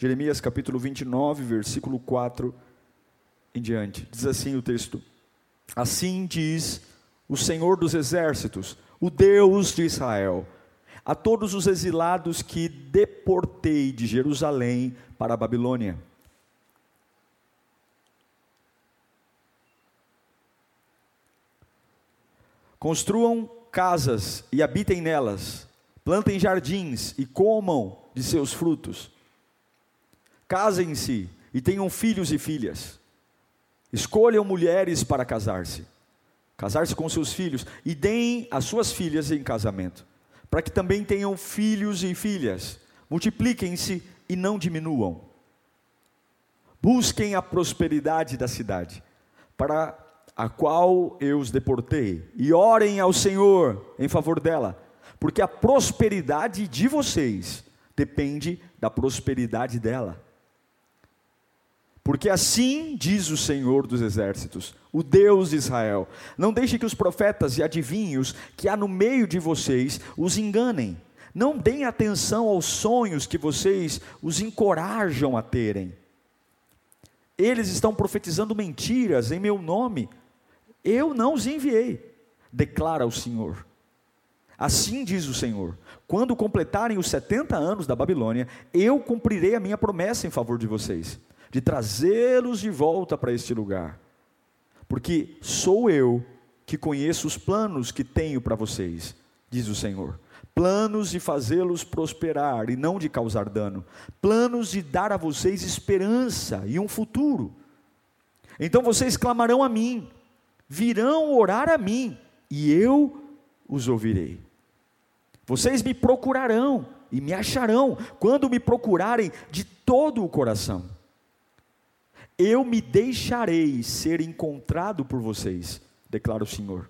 Jeremias capítulo 29, versículo 4 em diante. Diz assim o texto: Assim diz o Senhor dos exércitos, o Deus de Israel, a todos os exilados que deportei de Jerusalém para a Babilônia. Construam casas e habitem nelas, plantem jardins e comam de seus frutos Casem-se e tenham filhos e filhas. Escolham mulheres para casar-se, casar-se com seus filhos e deem as suas filhas em casamento, para que também tenham filhos e filhas. Multipliquem-se e não diminuam. Busquem a prosperidade da cidade, para a qual eu os deportei, e orem ao Senhor em favor dela, porque a prosperidade de vocês depende da prosperidade dela. Porque assim diz o Senhor dos Exércitos, o Deus de Israel: Não deixe que os profetas e adivinhos que há no meio de vocês os enganem. Não deem atenção aos sonhos que vocês os encorajam a terem. Eles estão profetizando mentiras em meu nome. Eu não os enviei, declara o Senhor. Assim diz o Senhor: quando completarem os 70 anos da Babilônia, eu cumprirei a minha promessa em favor de vocês de trazê-los de volta para este lugar, porque sou eu que conheço os planos que tenho para vocês, diz o Senhor. Planos de fazê-los prosperar e não de causar dano, planos de dar a vocês esperança e um futuro. Então vocês clamarão a mim, virão orar a mim, e eu os ouvirei. Vocês me procurarão e me acharão quando me procurarem de todo o coração eu me deixarei ser encontrado por vocês, declara o Senhor,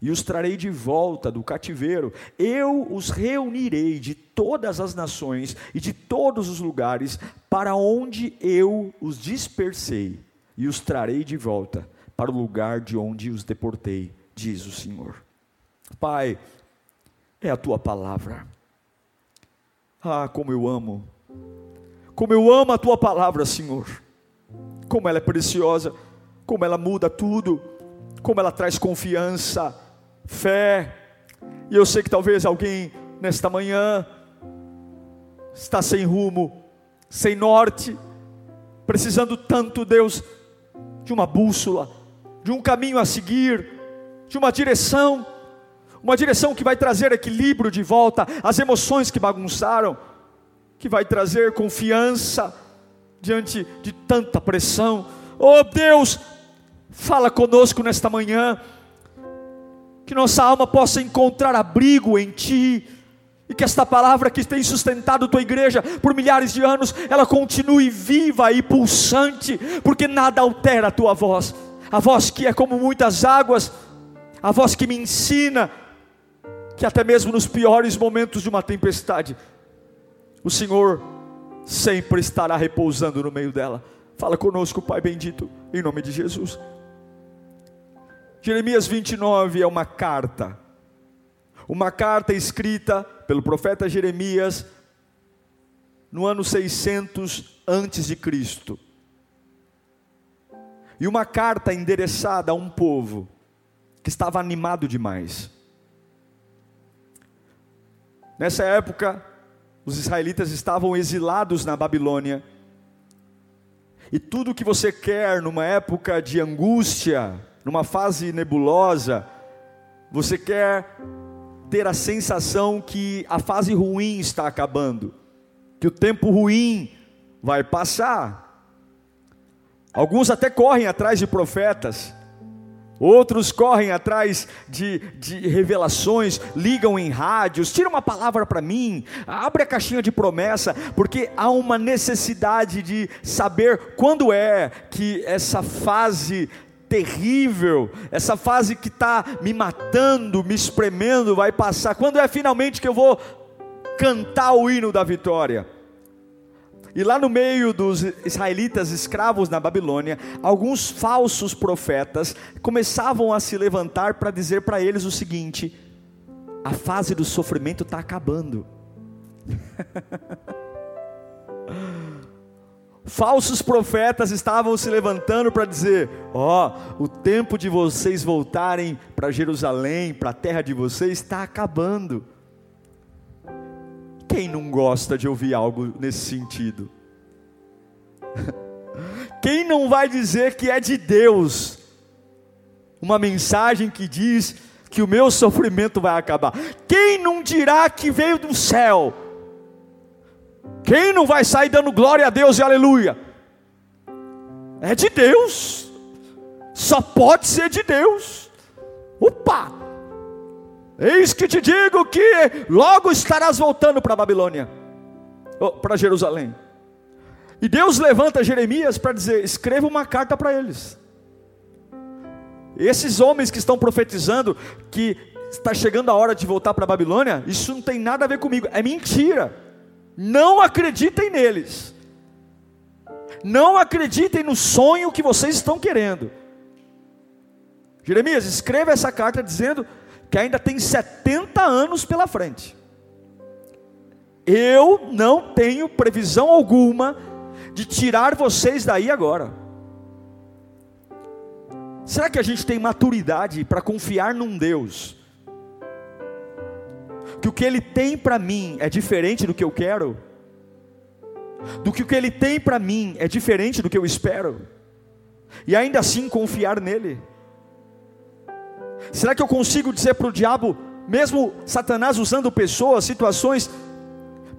e os trarei de volta do cativeiro, eu os reunirei de todas as nações e de todos os lugares para onde eu os dispersei, e os trarei de volta para o lugar de onde os deportei, diz o Senhor. Pai, é a tua palavra. Ah, como eu amo, como eu amo a tua palavra, Senhor como ela é preciosa, como ela muda tudo, como ela traz confiança, fé. E eu sei que talvez alguém nesta manhã está sem rumo, sem norte, precisando tanto, Deus, de uma bússola, de um caminho a seguir, de uma direção, uma direção que vai trazer equilíbrio de volta às emoções que bagunçaram, que vai trazer confiança, diante de tanta pressão. Oh Deus, fala conosco nesta manhã, que nossa alma possa encontrar abrigo em Ti, e que esta palavra que tem sustentado tua igreja por milhares de anos, ela continue viva e pulsante, porque nada altera a tua voz, a voz que é como muitas águas, a voz que me ensina, que até mesmo nos piores momentos de uma tempestade, o Senhor sempre estará repousando no meio dela. Fala conosco, Pai bendito, em nome de Jesus. Jeremias 29 é uma carta, uma carta escrita pelo profeta Jeremias no ano 600 antes de Cristo. E uma carta endereçada a um povo que estava animado demais. Nessa época, os israelitas estavam exilados na Babilônia. E tudo que você quer numa época de angústia, numa fase nebulosa, você quer ter a sensação que a fase ruim está acabando, que o tempo ruim vai passar. Alguns até correm atrás de profetas, Outros correm atrás de, de, revelações, ligam em rádios, tira uma palavra para mim, abre a caixinha de promessa, porque há uma necessidade de saber quando é que essa fase terrível, essa fase que está me matando, me espremendo, vai passar. Quando é finalmente que eu vou cantar o hino da vitória? E lá no meio dos israelitas escravos na Babilônia, alguns falsos profetas começavam a se levantar para dizer para eles o seguinte: a fase do sofrimento está acabando. Falsos profetas estavam se levantando para dizer: Ó, oh, o tempo de vocês voltarem para Jerusalém, para a terra de vocês, está acabando. Quem não gosta de ouvir algo nesse sentido? Quem não vai dizer que é de Deus? Uma mensagem que diz que o meu sofrimento vai acabar. Quem não dirá que veio do céu? Quem não vai sair dando glória a Deus e aleluia? É de Deus. Só pode ser de Deus. Opa! Eis que te digo que logo estarás voltando para a Babilônia, para Jerusalém. E Deus levanta Jeremias para dizer: escreva uma carta para eles. Esses homens que estão profetizando que está chegando a hora de voltar para a Babilônia, isso não tem nada a ver comigo, é mentira. Não acreditem neles. Não acreditem no sonho que vocês estão querendo. Jeremias, escreva essa carta dizendo que ainda tem 70 anos pela frente. Eu não tenho previsão alguma de tirar vocês daí agora. Será que a gente tem maturidade para confiar num Deus? Que o que Ele tem para mim é diferente do que eu quero? Do que o que Ele tem para mim é diferente do que eu espero? E ainda assim confiar nele? Será que eu consigo dizer para o diabo, mesmo Satanás usando pessoas, situações,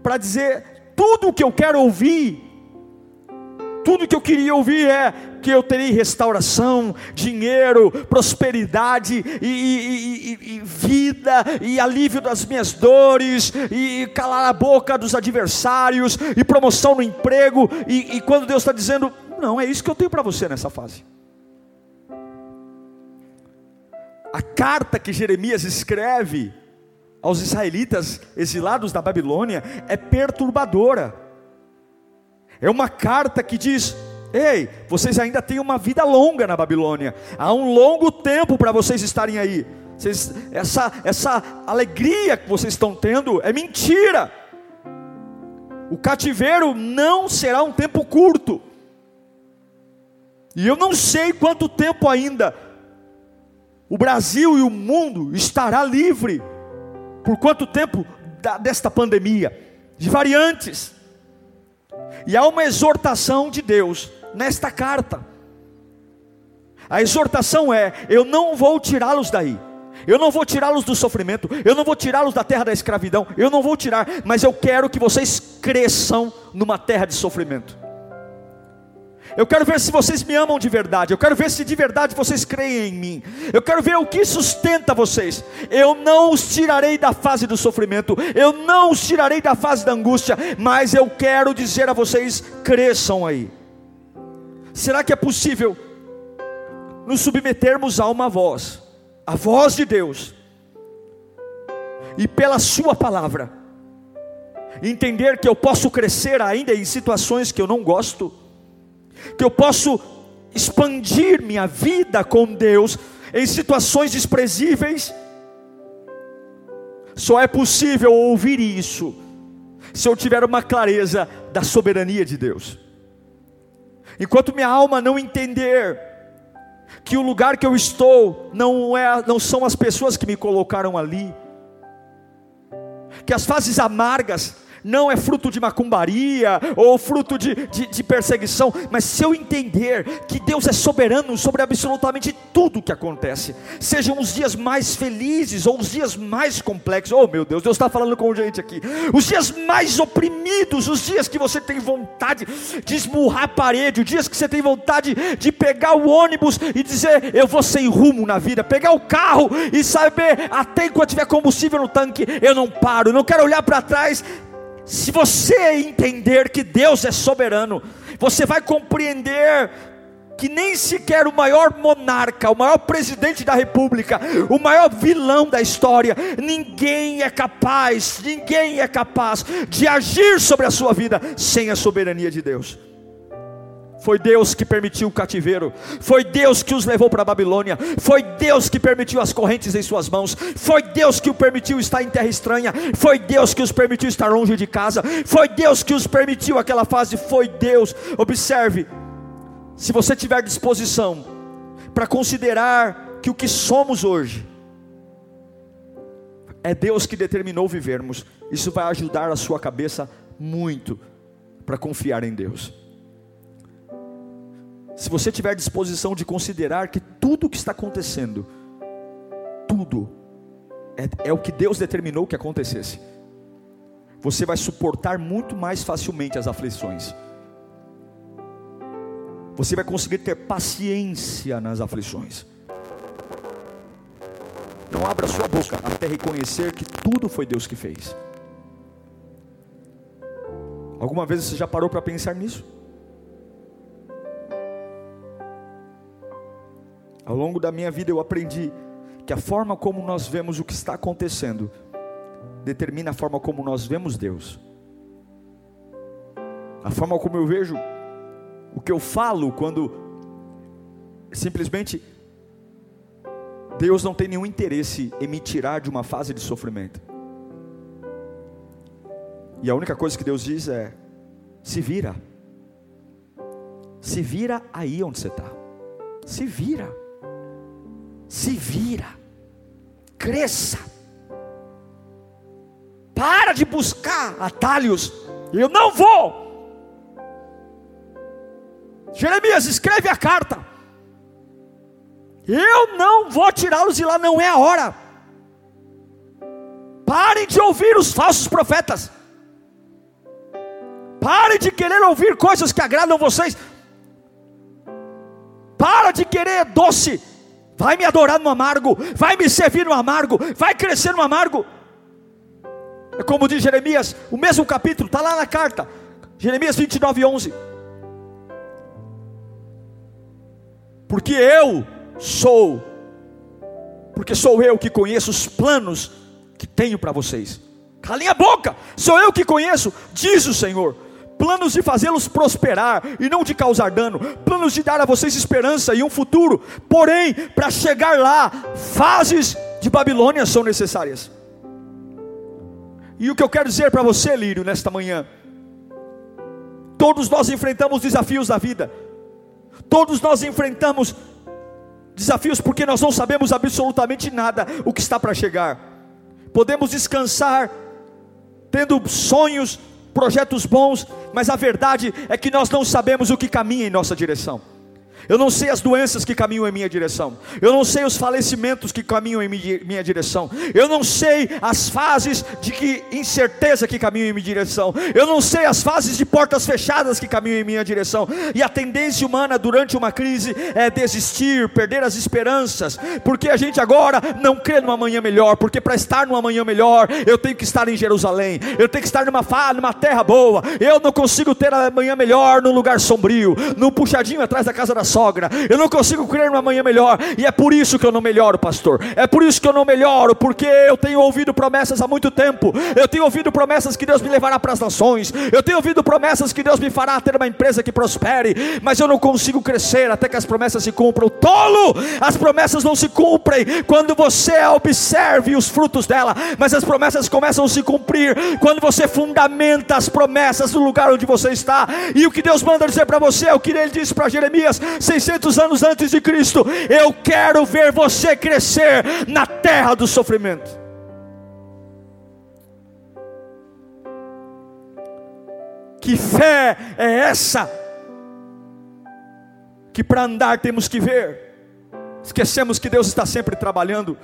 para dizer tudo o que eu quero ouvir? Tudo que eu queria ouvir é que eu teria restauração, dinheiro, prosperidade e, e, e, e, vida e alívio das minhas dores e calar a boca dos adversários e promoção no emprego e, quando Deus está dizendo não é isso que eu tenho para você nessa fase a carta que Jeremias escreve aos israelitas exilados da Babilônia é perturbadora. É uma carta que diz: Ei, vocês ainda têm uma vida longa na Babilônia, há um longo tempo para vocês estarem aí. Vocês, essa, essa alegria que vocês estão tendo é mentira. O cativeiro não será um tempo curto. E eu não sei quanto tempo ainda o Brasil e o mundo estará livre por quanto tempo desta pandemia, de variantes. E há uma exortação de Deus nesta carta. A exortação é: eu não vou tirá-los daí. Eu não vou tirá-los do sofrimento, eu não vou tirá-los da terra da escravidão, eu não vou tirar, mas eu quero que vocês cresçam numa terra de sofrimento. Eu quero ver se vocês me amam de verdade. Eu quero ver se de verdade vocês creem em mim. Eu quero ver o que sustenta vocês. Eu não os tirarei da fase do sofrimento. Eu não os tirarei da fase da angústia. Mas eu quero dizer a vocês: cresçam aí. Será que é possível nos submetermos a uma voz, a voz de Deus, e pela Sua palavra, entender que eu posso crescer ainda em situações que eu não gosto? Que eu posso expandir minha vida com Deus em situações desprezíveis. Só é possível ouvir isso se eu tiver uma clareza da soberania de Deus. Enquanto minha alma não entender que o lugar que eu estou não é, não são as pessoas que me colocaram ali, que as fases amargas não é fruto de macumbaria ou fruto de, de, de perseguição, mas se eu entender que Deus é soberano sobre absolutamente tudo que acontece, sejam os dias mais felizes ou os dias mais complexos, oh meu Deus, Deus está falando com gente aqui, os dias mais oprimidos, os dias que você tem vontade de esmurrar a parede, os dias que você tem vontade de pegar o ônibus e dizer, eu vou sem rumo na vida, pegar o carro e saber, até enquanto tiver combustível no tanque, eu não paro, não quero olhar para trás. Se você entender que Deus é soberano, você vai compreender que nem sequer o maior monarca, o maior presidente da república, o maior vilão da história, ninguém é capaz, ninguém é capaz de agir sobre a sua vida sem a soberania de Deus. Foi Deus que permitiu o cativeiro, foi Deus que os levou para a Babilônia, foi Deus que permitiu as correntes em suas mãos, foi Deus que o permitiu estar em terra estranha, foi Deus que os permitiu estar longe de casa, foi Deus que os permitiu aquela fase, foi Deus. Observe, se você tiver disposição para considerar que o que somos hoje é Deus que determinou vivermos, isso vai ajudar a sua cabeça muito para confiar em Deus. Se você tiver disposição de considerar que tudo o que está acontecendo, tudo, é, é o que Deus determinou que acontecesse, você vai suportar muito mais facilmente as aflições. Você vai conseguir ter paciência nas aflições. Não abra sua boca até reconhecer que tudo foi Deus que fez. Alguma vez você já parou para pensar nisso? Ao longo da minha vida eu aprendi que a forma como nós vemos o que está acontecendo determina a forma como nós vemos Deus. A forma como eu vejo o que eu falo quando simplesmente Deus não tem nenhum interesse em me tirar de uma fase de sofrimento. E a única coisa que Deus diz é: se vira. Se vira aí onde você está. Se vira se vira, cresça, para de buscar atalhos, eu não vou. Jeremias, escreve a carta. Eu não vou tirá-los de lá, não é a hora. Parem de ouvir os falsos profetas. Parem de querer ouvir coisas que agradam vocês. Para de querer doce vai me adorar no amargo, vai me servir no amargo, vai crescer no amargo. É como diz Jeremias, o mesmo capítulo, está lá na carta, Jeremias 29, 11. Porque eu sou, porque sou eu que conheço os planos que tenho para vocês. Calem a boca, sou eu que conheço, diz o Senhor planos de fazê-los prosperar e não de causar dano, planos de dar a vocês esperança e um futuro, porém, para chegar lá, fases de Babilônia são necessárias. E o que eu quero dizer para você, Lírio, nesta manhã, todos nós enfrentamos desafios da vida, todos nós enfrentamos desafios porque nós não sabemos absolutamente nada o que está para chegar. Podemos descansar tendo sonhos, projetos bons, mas a verdade é que nós não sabemos o que caminha em nossa direção. Eu não sei as doenças que caminham em minha direção. Eu não sei os falecimentos que caminham em minha direção. Eu não sei as fases de que incerteza que caminham em minha direção. Eu não sei as fases de portas fechadas que caminham em minha direção. E a tendência humana durante uma crise é desistir, perder as esperanças, porque a gente agora não crê numa manhã melhor, porque para estar numa manhã melhor, eu tenho que estar em Jerusalém. Eu tenho que estar numa numa terra boa. Eu não consigo ter a manhã melhor num lugar sombrio, num puxadinho atrás da casa da sogra. Eu não consigo crer numa manhã melhor. E é por isso que eu não melhoro, pastor. É por isso que eu não melhoro, porque eu tenho ouvido promessas há muito tempo. Eu tenho ouvido promessas que Deus me levará para as nações. Eu tenho ouvido promessas que Deus me fará ter uma empresa que prospere. Mas eu não consigo crescer até que as promessas se cumpram. Tolo! As promessas não se cumprem quando você observe os frutos dela. Mas as promessas começam a se cumprir quando você fundamenta as promessas no lugar onde você está. E o que Deus manda dizer para você é o que ele disse para Jeremias: 600 anos antes de Cristo. Eu quero ver você crescer na terra do sofrimento. Que fé é essa? Que para andar temos que ver. Esquecemos que Deus está sempre trabalhando.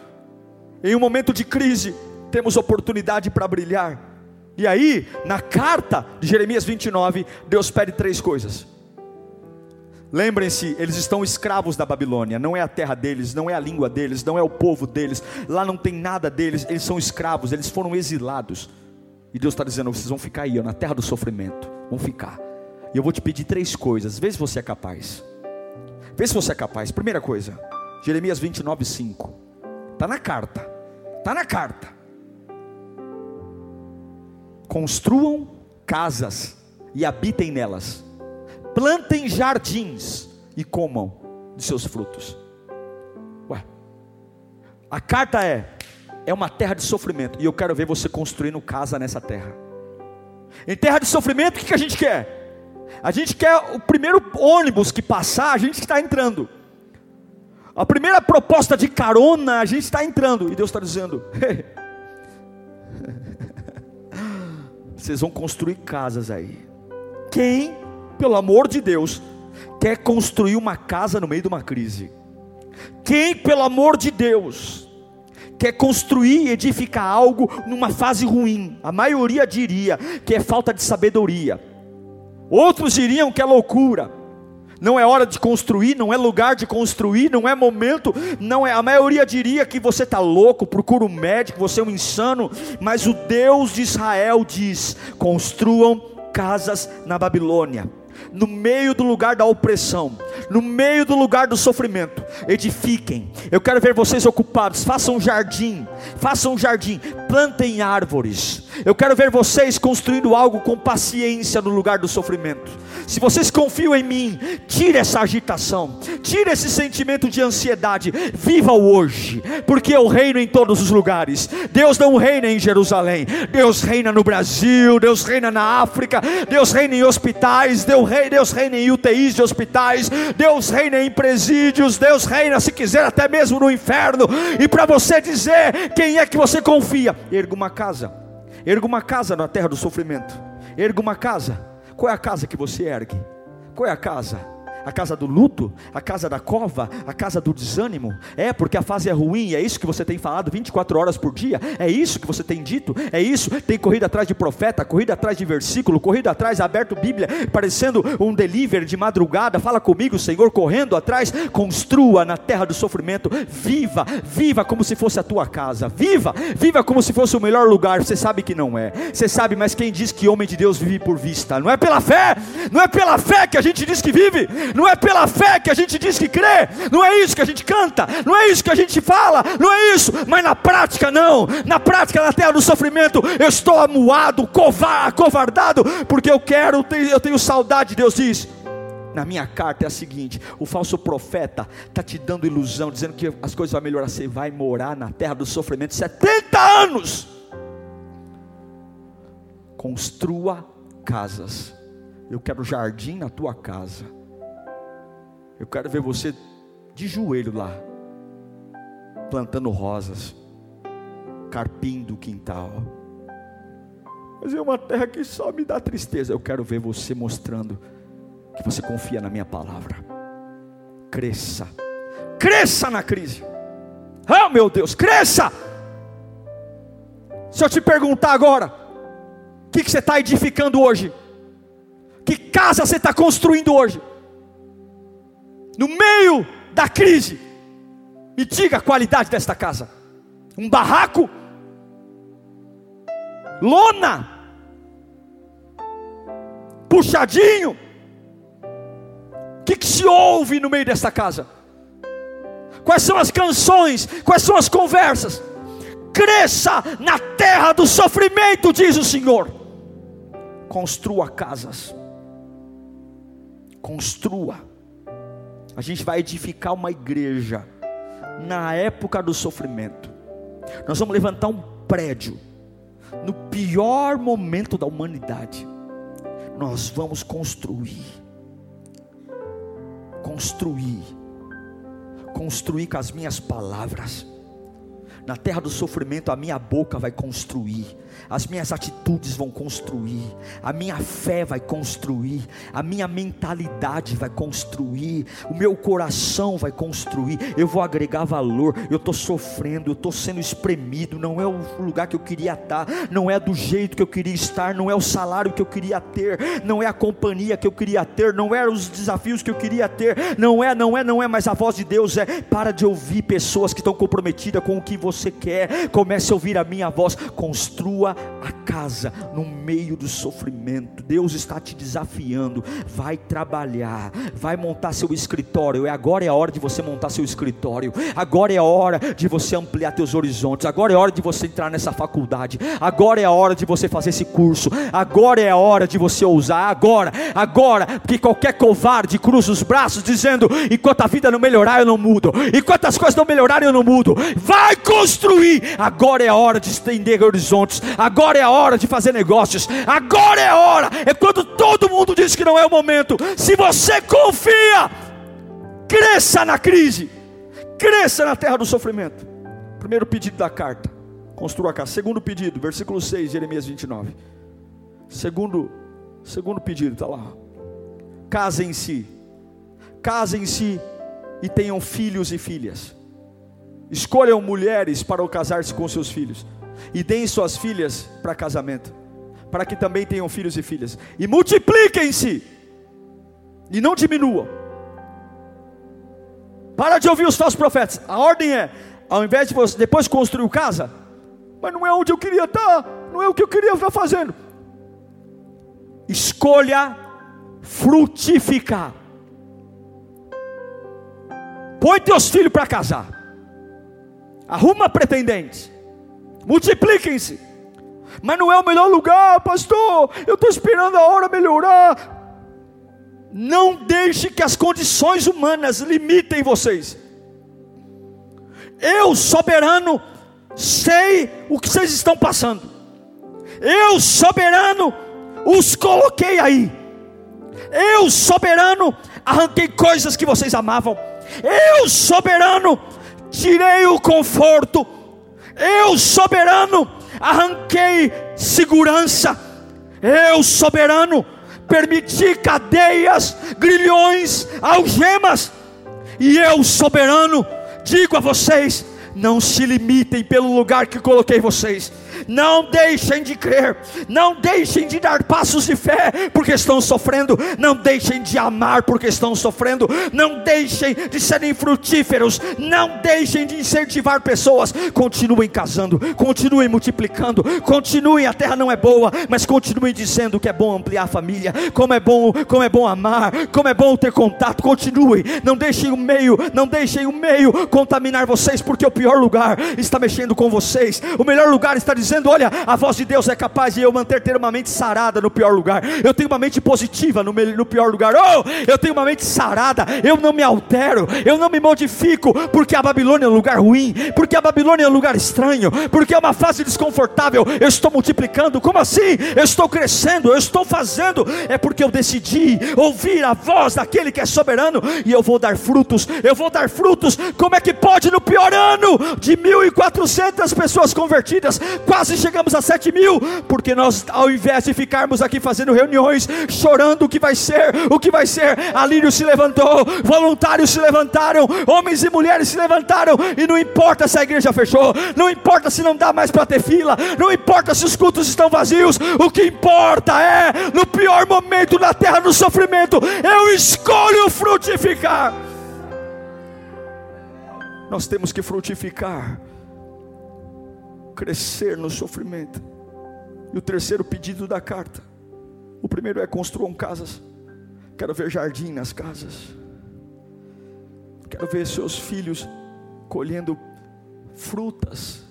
Em um momento de crise, temos oportunidade para brilhar. E aí, na carta de Jeremias 29, Deus pede três coisas. Lembrem-se, eles estão escravos da Babilônia, não é a terra deles, não é a língua deles, não é o povo deles, lá não tem nada deles, eles são escravos, eles foram exilados. E Deus está dizendo: vocês vão ficar aí, ó, na terra do sofrimento, vão ficar. E eu vou te pedir três coisas, vê se você é capaz. Vê se você é capaz. Primeira coisa, Jeremias 29, 5. Está na carta, está na carta. Construam casas e habitem nelas plantem jardins e comam de seus frutos. Ué, a carta é: é uma terra de sofrimento, e eu quero ver você construindo casa nessa terra. Em terra de sofrimento, o que a gente quer? A gente quer o primeiro ônibus que passar, a gente está entrando. A primeira proposta de carona, a gente está entrando. E Deus está dizendo: vocês vão construir casas aí. Quem pelo amor de Deus, quer construir uma casa no meio de uma crise? Quem, pelo amor de Deus, quer construir e edificar algo numa fase ruim? A maioria diria que é falta de sabedoria. Outros diriam que é loucura. Não é hora de construir, não é lugar de construir, não é momento, não é. A maioria diria que você está louco, procura um médico, você é um insano, mas o Deus de Israel diz: construam casas na Babilônia no meio do lugar da opressão, no meio do lugar do sofrimento, edifiquem. Eu quero ver vocês ocupados. Façam um jardim, façam um jardim, plantem árvores. Eu quero ver vocês construindo algo com paciência no lugar do sofrimento. Se vocês confiam em mim, tire essa agitação, tire esse sentimento de ansiedade, viva o hoje, porque eu reino em todos os lugares. Deus não reina em Jerusalém, Deus reina no Brasil, Deus reina na África, Deus reina em hospitais, Deus reina em UTIs de hospitais, Deus reina em presídios, Deus reina, se quiser, até mesmo no inferno. E para você dizer quem é que você confia, erga uma casa, erga uma casa na terra do sofrimento, erga uma casa qual é a casa que você ergue? Qual é a casa? A casa do luto, a casa da cova, a casa do desânimo. É porque a fase é ruim, é isso que você tem falado 24 horas por dia, é isso que você tem dito, é isso. Tem corrido atrás de profeta, corrido atrás de versículo, corrido atrás, aberto Bíblia, parecendo um delivery de madrugada. Fala comigo, Senhor, correndo atrás. Construa na terra do sofrimento, viva, viva como se fosse a tua casa, viva, viva como se fosse o melhor lugar. Você sabe que não é, você sabe, mas quem diz que homem de Deus vive por vista? Não é pela fé, não é pela fé que a gente diz que vive não é pela fé que a gente diz que crê, não é isso que a gente canta, não é isso que a gente fala, não é isso, mas na prática não, na prática, na terra do sofrimento, eu estou amuado, covardado, porque eu quero, eu tenho saudade, Deus diz. Na minha carta é a seguinte: o falso profeta está te dando ilusão, dizendo que as coisas vão melhorar. Você vai morar na terra do sofrimento 70 anos. Construa casas. Eu quero jardim na tua casa. Eu quero ver você de joelho lá, plantando rosas, carpindo o quintal. Mas é uma terra que só me dá tristeza. Eu quero ver você mostrando que você confia na minha palavra. Cresça, cresça na crise. Oh meu Deus, cresça! Se eu te perguntar agora, o que, que você está edificando hoje? Que casa você está construindo hoje? No meio da crise, me diga a qualidade desta casa: um barraco, lona, puxadinho. O que, que se ouve no meio desta casa? Quais são as canções? Quais são as conversas? Cresça na terra do sofrimento, diz o Senhor. Construa casas. Construa a gente vai edificar uma igreja na época do sofrimento. Nós vamos levantar um prédio no pior momento da humanidade. Nós vamos construir. Construir. Construir com as minhas palavras. Na terra do sofrimento, a minha boca vai construir, as minhas atitudes vão construir, a minha fé vai construir, a minha mentalidade vai construir, o meu coração vai construir. Eu vou agregar valor. Eu estou sofrendo, eu estou sendo espremido. Não é o lugar que eu queria estar, não é do jeito que eu queria estar, não é o salário que eu queria ter, não é a companhia que eu queria ter, não é os desafios que eu queria ter. Não é, não é, não é. Mas a voz de Deus é: para de ouvir pessoas que estão comprometidas com o que você quer, comece a ouvir a minha voz. Construa a casa no meio do sofrimento. Deus está te desafiando. Vai trabalhar, vai montar seu escritório. E agora é a hora de você montar seu escritório. Agora é a hora de você ampliar teus horizontes. Agora é a hora de você entrar nessa faculdade. Agora é a hora de você fazer esse curso. Agora é a hora de você ousar. Agora, agora, porque qualquer covarde cruza os braços dizendo: enquanto a vida não melhorar, eu não mudo. Enquanto as coisas não melhorarem, eu não mudo. Vai construir. Agora é a hora de estender horizontes. Agora é a hora de fazer negócios. Agora é a hora. É quando todo mundo diz que não é o momento. Se você confia, cresça na crise. Cresça na terra do sofrimento. Primeiro pedido da carta. Construa a casa. Segundo pedido, versículo 6, Jeremias 29. Segundo, segundo pedido, está lá. Casem-se. Casem-se e tenham filhos e filhas. Escolham mulheres para casar-se com seus filhos, e deem suas filhas para casamento, para que também tenham filhos e filhas, e multipliquem-se, e não diminuam. Para de ouvir os falsos profetas. A ordem é: ao invés de você depois construir casa, mas não é onde eu queria estar, não é o que eu queria estar fazendo. Escolha frutificar. Põe teus filhos para casar arruma pretendentes, multipliquem-se. Mas não é o melhor lugar, pastor. Eu estou esperando a hora melhorar. Não deixe que as condições humanas limitem vocês. Eu, soberano, sei o que vocês estão passando. Eu, soberano, os coloquei aí. Eu, soberano, arranquei coisas que vocês amavam. Eu, soberano, tirei o conforto, eu soberano, arranquei segurança, eu soberano, permiti cadeias, grilhões, algemas, e eu soberano, digo a vocês: não se limitem pelo lugar que coloquei vocês não deixem de crer, não deixem de dar passos de fé porque estão sofrendo, não deixem de amar porque estão sofrendo, não deixem de serem frutíferos, não deixem de incentivar pessoas. Continuem casando, continuem multiplicando, continuem. A terra não é boa, mas continuem dizendo que é bom ampliar a família, como é bom, como é bom amar, como é bom ter contato. Continuem, não deixem o meio, não deixem o meio contaminar vocês, porque o pior lugar está mexendo com vocês, o melhor lugar está dizendo dizendo: Olha, a voz de Deus é capaz de eu manter ter uma mente sarada no pior lugar. Eu tenho uma mente positiva no, no pior lugar. Oh, eu tenho uma mente sarada. Eu não me altero, eu não me modifico, porque a Babilônia é um lugar ruim, porque a Babilônia é um lugar estranho, porque é uma fase desconfortável. Eu estou multiplicando. Como assim? Eu estou crescendo, eu estou fazendo. É porque eu decidi ouvir a voz daquele que é soberano e eu vou dar frutos. Eu vou dar frutos. Como é que pode no pior ano de 1.400 pessoas convertidas? Quase chegamos a 7 mil, porque nós, ao invés de ficarmos aqui fazendo reuniões, chorando o que vai ser, o que vai ser, Alírio se levantou, voluntários se levantaram, homens e mulheres se levantaram, e não importa se a igreja fechou, não importa se não dá mais para ter fila, não importa se os cultos estão vazios, o que importa é, no pior momento da terra do sofrimento, eu escolho frutificar. Nós temos que frutificar crescer no sofrimento. E o terceiro pedido da carta. O primeiro é construam casas. Quero ver jardim nas casas. Quero ver seus filhos colhendo frutas.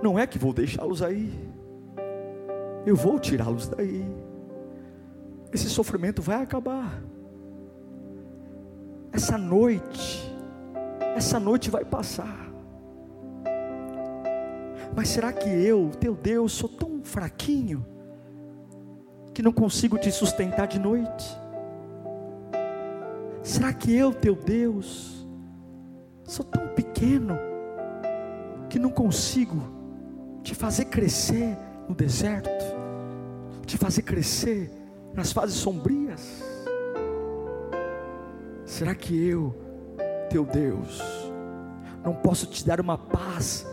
Não é que vou deixá-los aí. Eu vou tirá-los daí. Esse sofrimento vai acabar. Essa noite, essa noite vai passar. Mas será que eu, teu Deus, sou tão fraquinho que não consigo te sustentar de noite? Será que eu, teu Deus, sou tão pequeno que não consigo te fazer crescer no deserto, te fazer crescer nas fases sombrias? Será que eu, teu Deus, não posso te dar uma paz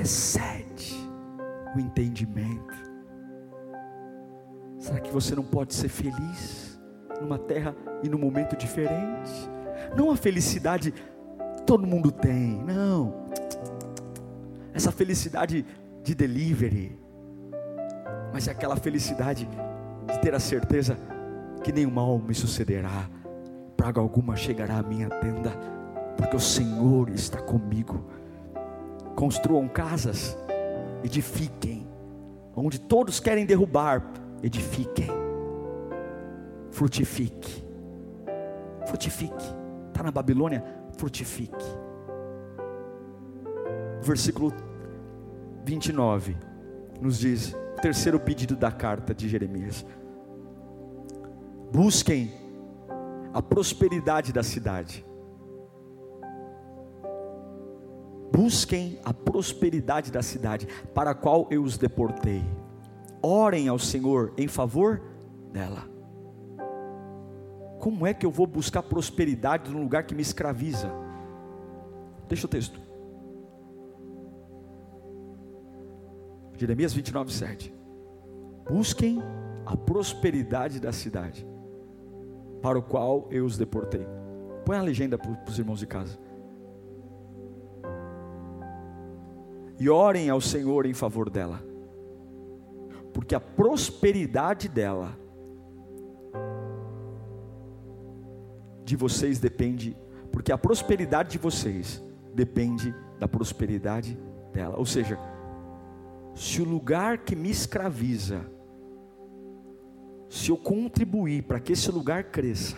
excede o entendimento? Será que você não pode ser feliz numa terra e num momento diferente? Não a felicidade todo mundo tem, não. Essa felicidade de delivery, mas é aquela felicidade de ter a certeza que nenhum mal me sucederá, praga alguma chegará à minha tenda, porque o Senhor está comigo. Construam casas, edifiquem, onde todos querem derrubar, edifiquem, frutifique, frutifique. Está na Babilônia, frutifique. Versículo 29 nos diz: terceiro pedido da carta de Jeremias. Busquem a prosperidade da cidade. Busquem a prosperidade da cidade, para a qual eu os deportei. Orem ao Senhor em favor dela. Como é que eu vou buscar prosperidade num lugar que me escraviza? Deixa o texto. Jeremias 29, 7. Busquem a prosperidade da cidade, para o qual eu os deportei. Põe a legenda para os irmãos de casa. E orem ao Senhor em favor dela, porque a prosperidade dela, de vocês depende, porque a prosperidade de vocês depende da prosperidade dela. Ou seja, se o lugar que me escraviza, se eu contribuir para que esse lugar cresça,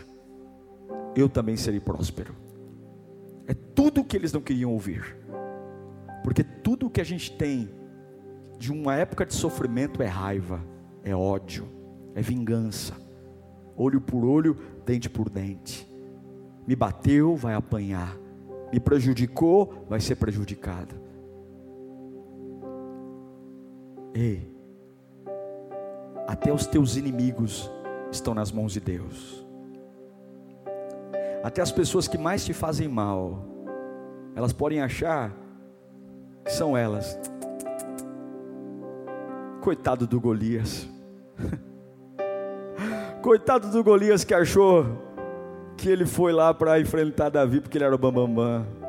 eu também serei próspero. É tudo o que eles não queriam ouvir, porque tudo o que a gente tem de uma época de sofrimento é raiva, é ódio, é vingança, olho por olho, dente por dente. Me bateu, vai apanhar, me prejudicou, vai ser prejudicado. Ei, até os teus inimigos estão nas mãos de Deus. Até as pessoas que mais te fazem mal, elas podem achar que são elas. Coitado do Golias. Coitado do Golias que achou que ele foi lá para enfrentar Davi porque ele era o bambambam. Bam, bam.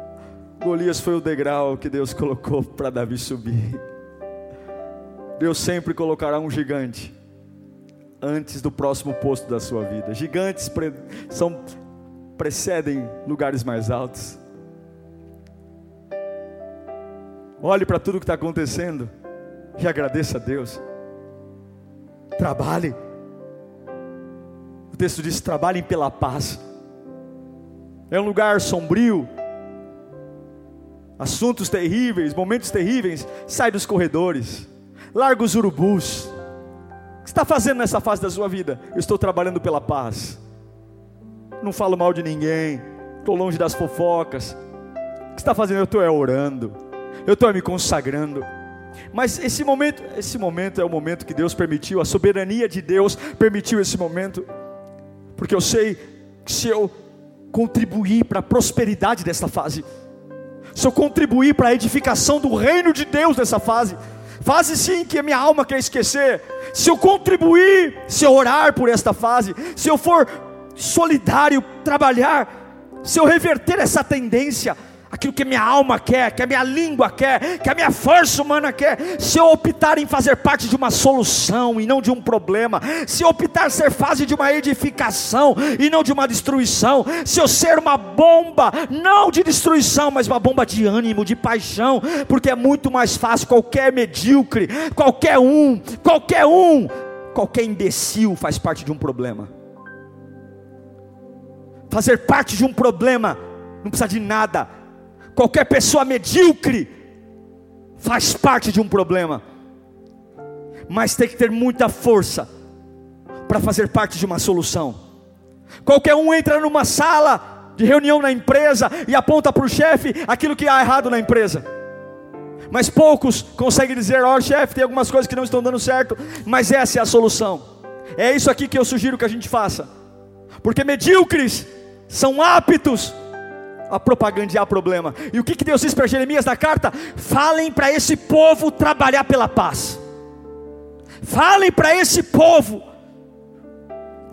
Golias foi o degrau que Deus colocou para Davi subir. Deus sempre colocará um gigante antes do próximo posto da sua vida. Gigantes pre são, precedem lugares mais altos. Olhe para tudo que está acontecendo e agradeça a Deus. Trabalhe. O texto diz: trabalhem pela paz. É um lugar sombrio, assuntos terríveis, momentos terríveis. Sai dos corredores larga os urubus. O que está fazendo nessa fase da sua vida? Eu estou trabalhando pela paz. Não falo mal de ninguém. Estou longe das fofocas. O que está fazendo? Eu estou é orando. Eu estou me consagrando. Mas esse momento, esse momento é o momento que Deus permitiu, a soberania de Deus permitiu esse momento, porque eu sei que se eu contribuir para a prosperidade dessa fase, se eu contribuir para a edificação do reino de Deus nessa fase, fase sim que a minha alma quer esquecer. Se eu contribuir, se eu orar por esta fase, se eu for solidário, trabalhar, se eu reverter essa tendência, aquilo que minha alma quer, que a minha língua quer, que a minha força humana quer, se eu optar em fazer parte de uma solução e não de um problema, se eu optar ser fase de uma edificação e não de uma destruição, se eu ser uma bomba, não de destruição, mas uma bomba de ânimo, de paixão, porque é muito mais fácil qualquer medíocre, qualquer um, qualquer um, qualquer imbecil faz parte de um problema. Fazer parte de um problema não precisa de nada, Qualquer pessoa medíocre faz parte de um problema, mas tem que ter muita força para fazer parte de uma solução. Qualquer um entra numa sala de reunião na empresa e aponta para o chefe aquilo que há errado na empresa. Mas poucos conseguem dizer: ó, oh, chefe, tem algumas coisas que não estão dando certo, mas essa é a solução. É isso aqui que eu sugiro que a gente faça, porque medíocres são aptos a propagandear problema. E o que, que Deus diz para Jeremias na carta? Falem para esse povo trabalhar pela paz. Falem para esse povo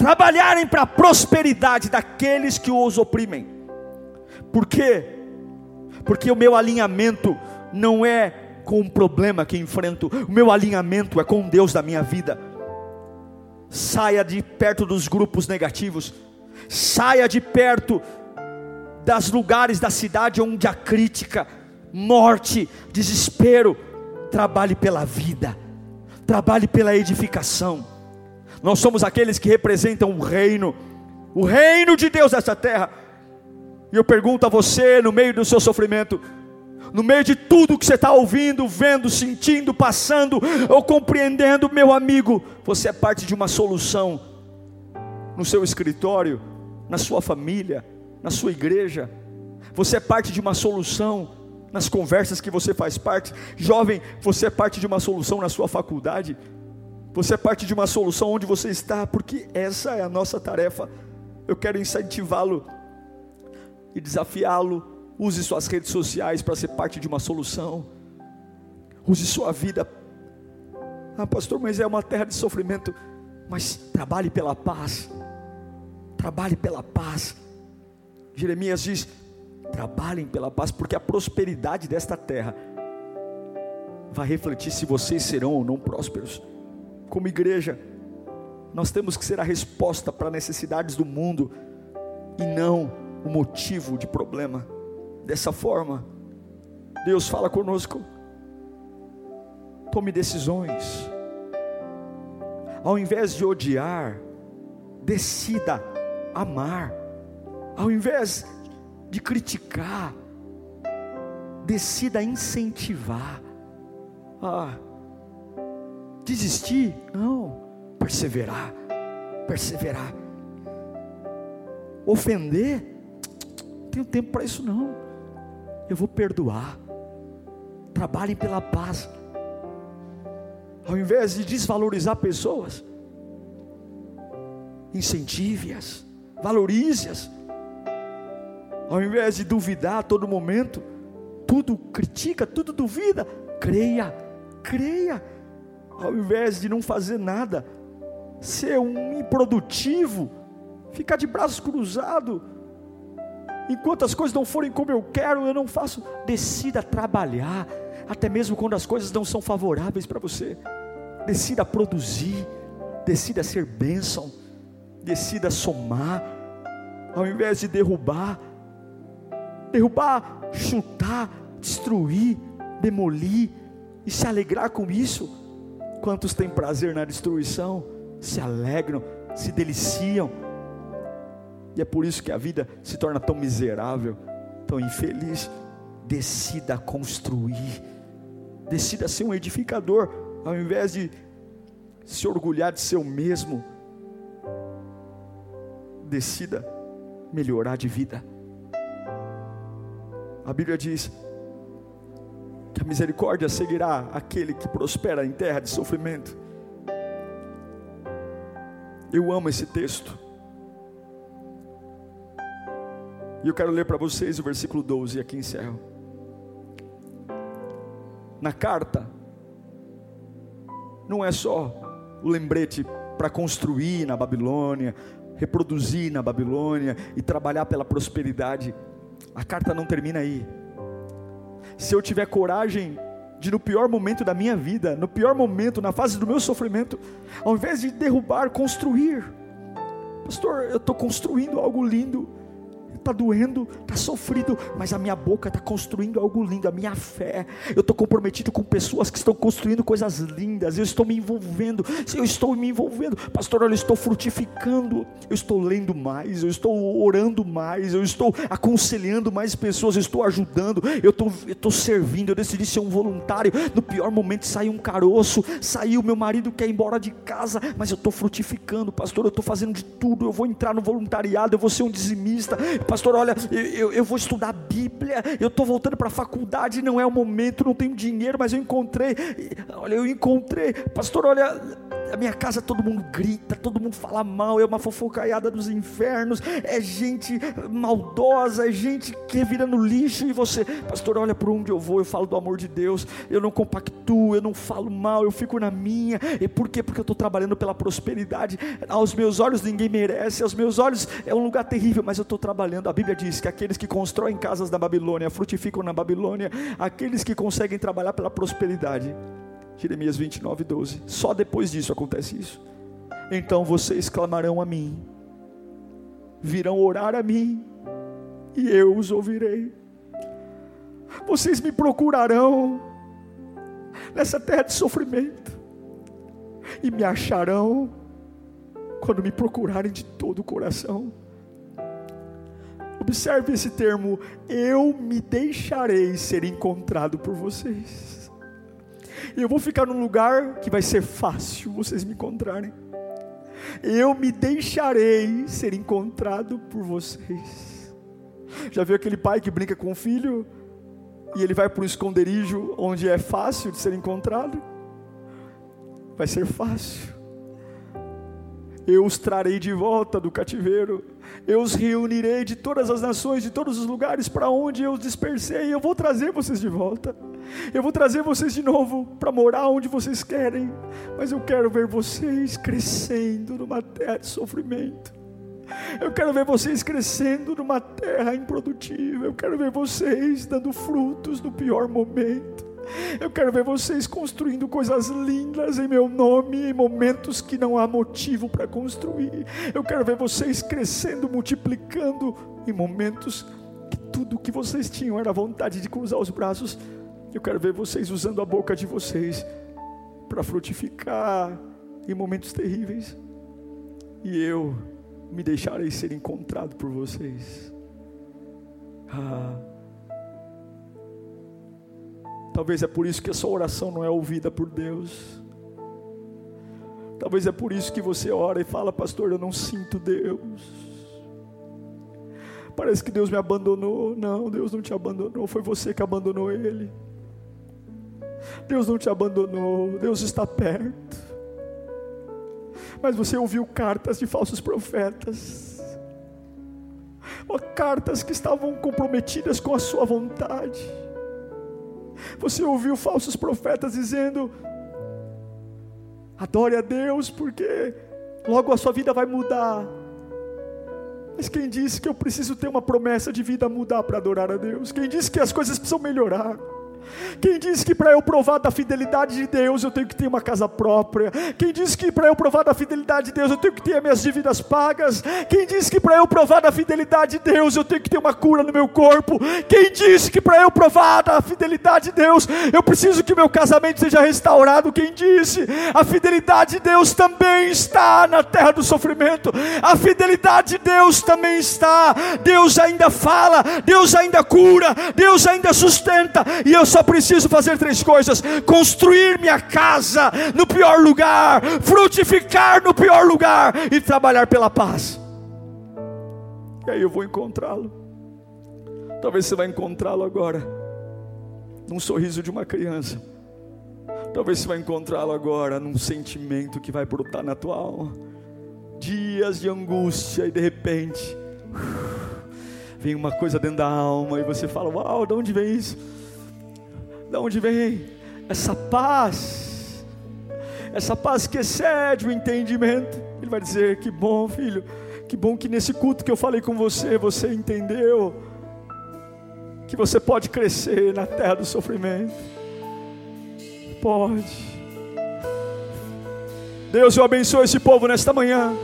trabalharem para a prosperidade daqueles que os oprimem. Por quê? Porque o meu alinhamento não é com o problema que enfrento, o meu alinhamento é com Deus da minha vida. Saia de perto dos grupos negativos, saia de perto das lugares da cidade onde há crítica, morte, desespero. Trabalhe pela vida, trabalhe pela edificação. Nós somos aqueles que representam o reino, o reino de Deus nessa terra. E eu pergunto a você, no meio do seu sofrimento, no meio de tudo que você está ouvindo, vendo, sentindo, passando ou compreendendo, meu amigo, você é parte de uma solução no seu escritório, na sua família, na sua igreja, você é parte de uma solução nas conversas que você faz parte. Jovem, você é parte de uma solução na sua faculdade. Você é parte de uma solução onde você está, porque essa é a nossa tarefa. Eu quero incentivá-lo e desafiá-lo. Use suas redes sociais para ser parte de uma solução. Use sua vida. Ah, pastor, mas é uma terra de sofrimento. Mas trabalhe pela paz. Trabalhe pela paz. Jeremias diz: trabalhem pela paz, porque a prosperidade desta terra vai refletir se vocês serão ou não prósperos. Como igreja, nós temos que ser a resposta para necessidades do mundo e não o motivo de problema. Dessa forma, Deus fala conosco. Tome decisões. Ao invés de odiar, decida amar. Ao invés de criticar, decida incentivar. Ah, desistir? Não, perseverar, perseverar. Ofender? Não tenho tempo para isso não. Eu vou perdoar. Trabalhem pela paz. Ao invés de desvalorizar pessoas, incentive-as, valorize-as ao invés de duvidar a todo momento, tudo critica, tudo duvida, creia, creia, ao invés de não fazer nada, ser um improdutivo, ficar de braços cruzados, enquanto as coisas não forem como eu quero, eu não faço, decida trabalhar, até mesmo quando as coisas não são favoráveis para você, decida produzir, decida ser bênção, decida somar, ao invés de derrubar, derrubar, chutar, destruir, demolir e se alegrar com isso. Quantos têm prazer na destruição, se alegram, se deliciam. E é por isso que a vida se torna tão miserável, tão infeliz. Decida construir, decida ser um edificador, ao invés de se orgulhar de seu mesmo. Decida melhorar de vida. A Bíblia diz que a misericórdia seguirá aquele que prospera em terra de sofrimento. Eu amo esse texto. E eu quero ler para vocês o versículo 12 e aqui encerro. Na carta, não é só o lembrete para construir na Babilônia, reproduzir na Babilônia e trabalhar pela prosperidade a carta não termina aí. Se eu tiver coragem de no pior momento da minha vida, no pior momento, na fase do meu sofrimento, ao invés de derrubar, construir. Pastor, eu estou construindo algo lindo está doendo, está sofrido, mas a minha boca está construindo algo lindo, a minha fé. Eu estou comprometido com pessoas que estão construindo coisas lindas. Eu estou me envolvendo, eu estou me envolvendo, pastor. Olha, eu estou frutificando, eu estou lendo mais, eu estou orando mais, eu estou aconselhando mais pessoas, eu estou ajudando, eu estou, eu estou servindo. Eu decidi ser um voluntário. No pior momento saiu um caroço, saiu meu marido quer ir embora de casa, mas eu estou frutificando, pastor. Eu estou fazendo de tudo. Eu vou entrar no voluntariado, eu vou ser um dizimista pastor, olha, eu, eu vou estudar a Bíblia, eu estou voltando para a faculdade, não é o momento, não tenho dinheiro, mas eu encontrei, olha, eu encontrei, pastor, olha, a minha casa todo mundo grita, todo mundo fala mal, é uma fofocaiada dos infernos, é gente maldosa, é gente que vira no lixo, e você, pastor, olha por onde eu vou, eu falo do amor de Deus, eu não compactuo, eu não falo mal, eu fico na minha, e por quê? Porque eu estou trabalhando pela prosperidade, aos meus olhos ninguém merece, aos meus olhos é um lugar terrível, mas eu estou trabalhando, a Bíblia diz que aqueles que constroem casas na Babilônia, frutificam na Babilônia, aqueles que conseguem trabalhar pela prosperidade, Jeremias 29, 12. Só depois disso acontece isso. Então vocês clamarão a mim, virão orar a mim, e eu os ouvirei. Vocês me procurarão nessa terra de sofrimento, e me acharão quando me procurarem de todo o coração. Observe esse termo, eu me deixarei ser encontrado por vocês. E eu vou ficar num lugar que vai ser fácil vocês me encontrarem. Eu me deixarei ser encontrado por vocês. Já viu aquele pai que brinca com o filho e ele vai para um esconderijo onde é fácil de ser encontrado? Vai ser fácil eu os trarei de volta do cativeiro, eu os reunirei de todas as nações, de todos os lugares para onde eu os dispersei, eu vou trazer vocês de volta, eu vou trazer vocês de novo para morar onde vocês querem, mas eu quero ver vocês crescendo numa terra de sofrimento. Eu quero ver vocês crescendo numa terra improdutiva. Eu quero ver vocês dando frutos no pior momento. Eu quero ver vocês construindo coisas lindas em meu nome, em momentos que não há motivo para construir. Eu quero ver vocês crescendo, multiplicando em momentos que tudo que vocês tinham era vontade de cruzar os braços. Eu quero ver vocês usando a boca de vocês para frutificar em momentos terríveis. E eu me deixarei ser encontrado por vocês. Ah. Talvez é por isso que a sua oração não é ouvida por Deus. Talvez é por isso que você ora e fala, pastor, eu não sinto Deus. Parece que Deus me abandonou. Não, Deus não te abandonou, foi você que abandonou Ele. Deus não te abandonou, Deus está perto. Mas você ouviu cartas de falsos profetas, cartas que estavam comprometidas com a sua vontade você ouviu falsos profetas dizendo: adore a Deus, porque logo a sua vida vai mudar. Mas quem disse que eu preciso ter uma promessa de vida mudar para adorar a Deus? Quem disse que as coisas precisam melhorar? Quem disse que para eu provar da fidelidade de Deus eu tenho que ter uma casa própria? Quem disse que para eu provar da fidelidade de Deus eu tenho que ter minhas dívidas pagas? Quem disse que para eu provar da fidelidade de Deus eu tenho que ter uma cura no meu corpo? Quem disse que para eu provar da fidelidade de Deus eu preciso que meu casamento seja restaurado? Quem disse? A fidelidade de Deus também está na terra do sofrimento. A fidelidade de Deus também está. Deus ainda fala, Deus ainda cura, Deus ainda sustenta. E eu só preciso fazer três coisas: construir minha casa no pior lugar, frutificar no pior lugar e trabalhar pela paz. E aí eu vou encontrá-lo. Talvez você vai encontrá-lo agora, num sorriso de uma criança. Talvez você vai encontrá-lo agora num sentimento que vai brotar na tua alma. Dias de angústia e de repente vem uma coisa dentro da alma e você fala: Uau, de onde vem isso? De onde vem essa paz? Essa paz que excede o entendimento. Ele vai dizer: Que bom, filho. Que bom que nesse culto que eu falei com você, você entendeu que você pode crescer na terra do sofrimento. Pode. Deus, eu abençoe esse povo nesta manhã.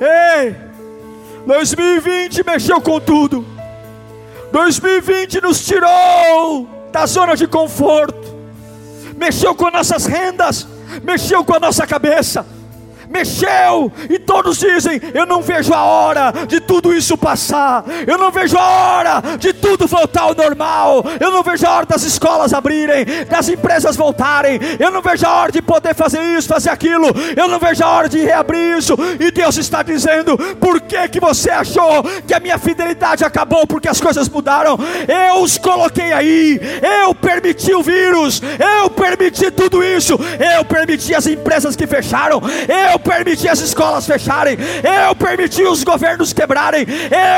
Ei, 2020 mexeu com tudo. 2020 nos tirou da zona de conforto, mexeu com nossas rendas, mexeu com a nossa cabeça, mexeu, e todos dizem: Eu não vejo a hora de tudo isso passar, eu não vejo a hora de tudo voltar ao normal, eu não vejo a hora das escolas abrirem, das empresas voltarem, eu não vejo a hora de poder fazer isso, fazer aquilo, eu não vejo a hora de reabrir isso, e Deus está dizendo: Por que, que você achou que a minha fidelidade acabou porque as coisas mudaram? Eu os coloquei aí, eu permiti o vírus, eu permiti tudo isso, eu permiti as empresas que fecharam, eu permiti as escolas fecharem, eu permiti os governos quebrarem,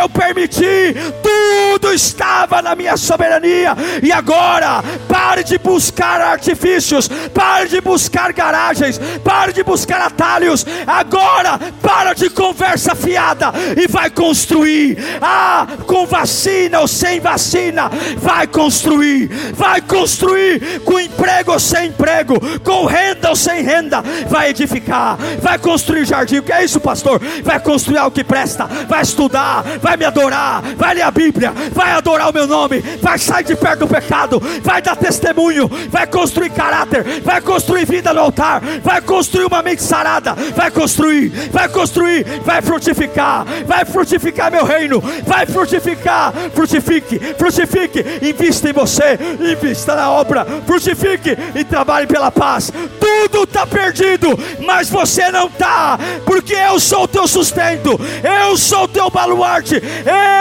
eu permiti, tudo estava na minha soberania, e agora pare de buscar artifícios, pare de buscar garagens, pare de buscar atalhos, agora para de conversa fiada e vai construir, ah, com vacina ou sem vacina, vai construir, vai construir com emprego ou sem emprego, com renda ou sem renda, vai edificar, vai construir jardim. O que é isso, pastor? Vai construir algo que presta, vai estudar, vai me adorar, vai ler a Bíblia, vai adorar o meu nome, vai sair de perto do pecado, vai dar testemunho, vai construir caráter, vai construir vida no altar, vai construir uma mente sarada, vai construir, vai construir, vai frutificar, vai frutificar meu reino, vai frutificar, frutifique, frutifique, invista em você, invista na obra, frutifique e trabalhe pela paz. Tudo está perdido, mas você não está, porque eu sou o teu sustento, eu sou o teu baluarte,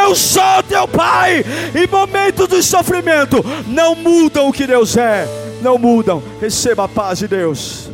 eu sou o teu pai. Em momentos de sofrimento, não mudam o que Deus é, não mudam. Receba a paz de Deus.